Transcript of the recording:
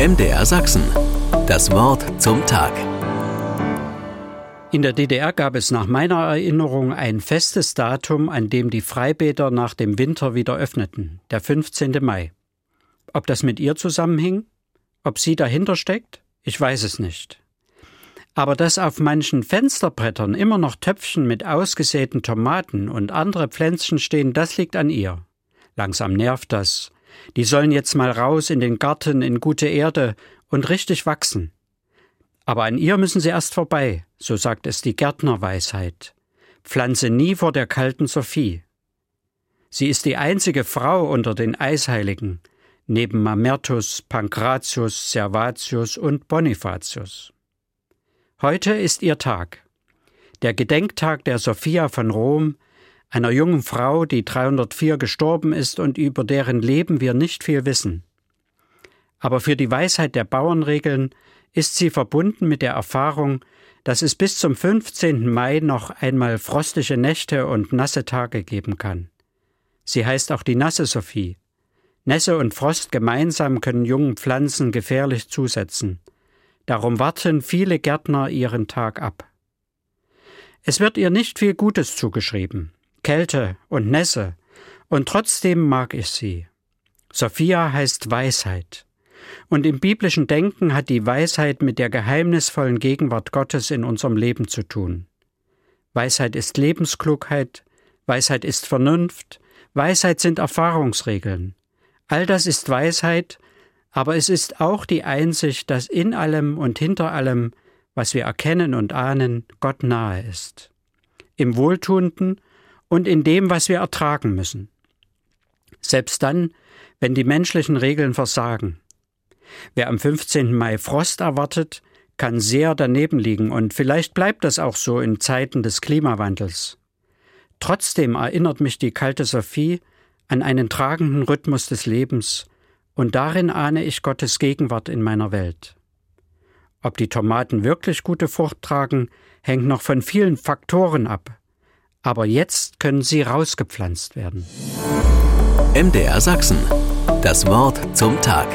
MDR Sachsen. Das Wort zum Tag. In der DDR gab es nach meiner Erinnerung ein festes Datum, an dem die Freibäder nach dem Winter wieder öffneten, der 15. Mai. Ob das mit ihr zusammenhing? Ob sie dahinter steckt? Ich weiß es nicht. Aber dass auf manchen Fensterbrettern immer noch Töpfchen mit ausgesäten Tomaten und andere Pflänzchen stehen, das liegt an ihr. Langsam nervt das. Die sollen jetzt mal raus in den Garten in gute Erde und richtig wachsen. Aber an ihr müssen sie erst vorbei, so sagt es die Gärtnerweisheit. Pflanze nie vor der kalten Sophie. Sie ist die einzige Frau unter den Eisheiligen, neben Mamertus, Pankratius, Servatius und Bonifatius. Heute ist ihr Tag. Der Gedenktag der Sophia von Rom, einer jungen Frau, die 304 gestorben ist und über deren Leben wir nicht viel wissen. Aber für die Weisheit der Bauernregeln ist sie verbunden mit der Erfahrung, dass es bis zum 15. Mai noch einmal frostige Nächte und nasse Tage geben kann. Sie heißt auch die nasse Sophie. Nässe und Frost gemeinsam können jungen Pflanzen gefährlich zusetzen. Darum warten viele Gärtner ihren Tag ab. Es wird ihr nicht viel Gutes zugeschrieben. Kälte und Nässe, und trotzdem mag ich sie. Sophia heißt Weisheit. Und im biblischen Denken hat die Weisheit mit der geheimnisvollen Gegenwart Gottes in unserem Leben zu tun. Weisheit ist Lebensklugheit, Weisheit ist Vernunft, Weisheit sind Erfahrungsregeln. All das ist Weisheit, aber es ist auch die Einsicht, dass in allem und hinter allem, was wir erkennen und ahnen, Gott nahe ist. Im Wohltuenden und in dem, was wir ertragen müssen. Selbst dann, wenn die menschlichen Regeln versagen. Wer am 15. Mai Frost erwartet, kann sehr daneben liegen und vielleicht bleibt das auch so in Zeiten des Klimawandels. Trotzdem erinnert mich die kalte Sophie an einen tragenden Rhythmus des Lebens, und darin ahne ich Gottes Gegenwart in meiner Welt. Ob die Tomaten wirklich gute Frucht tragen, hängt noch von vielen Faktoren ab aber jetzt können sie rausgepflanzt werden. MDR Sachsen. Das Wort zum Tag.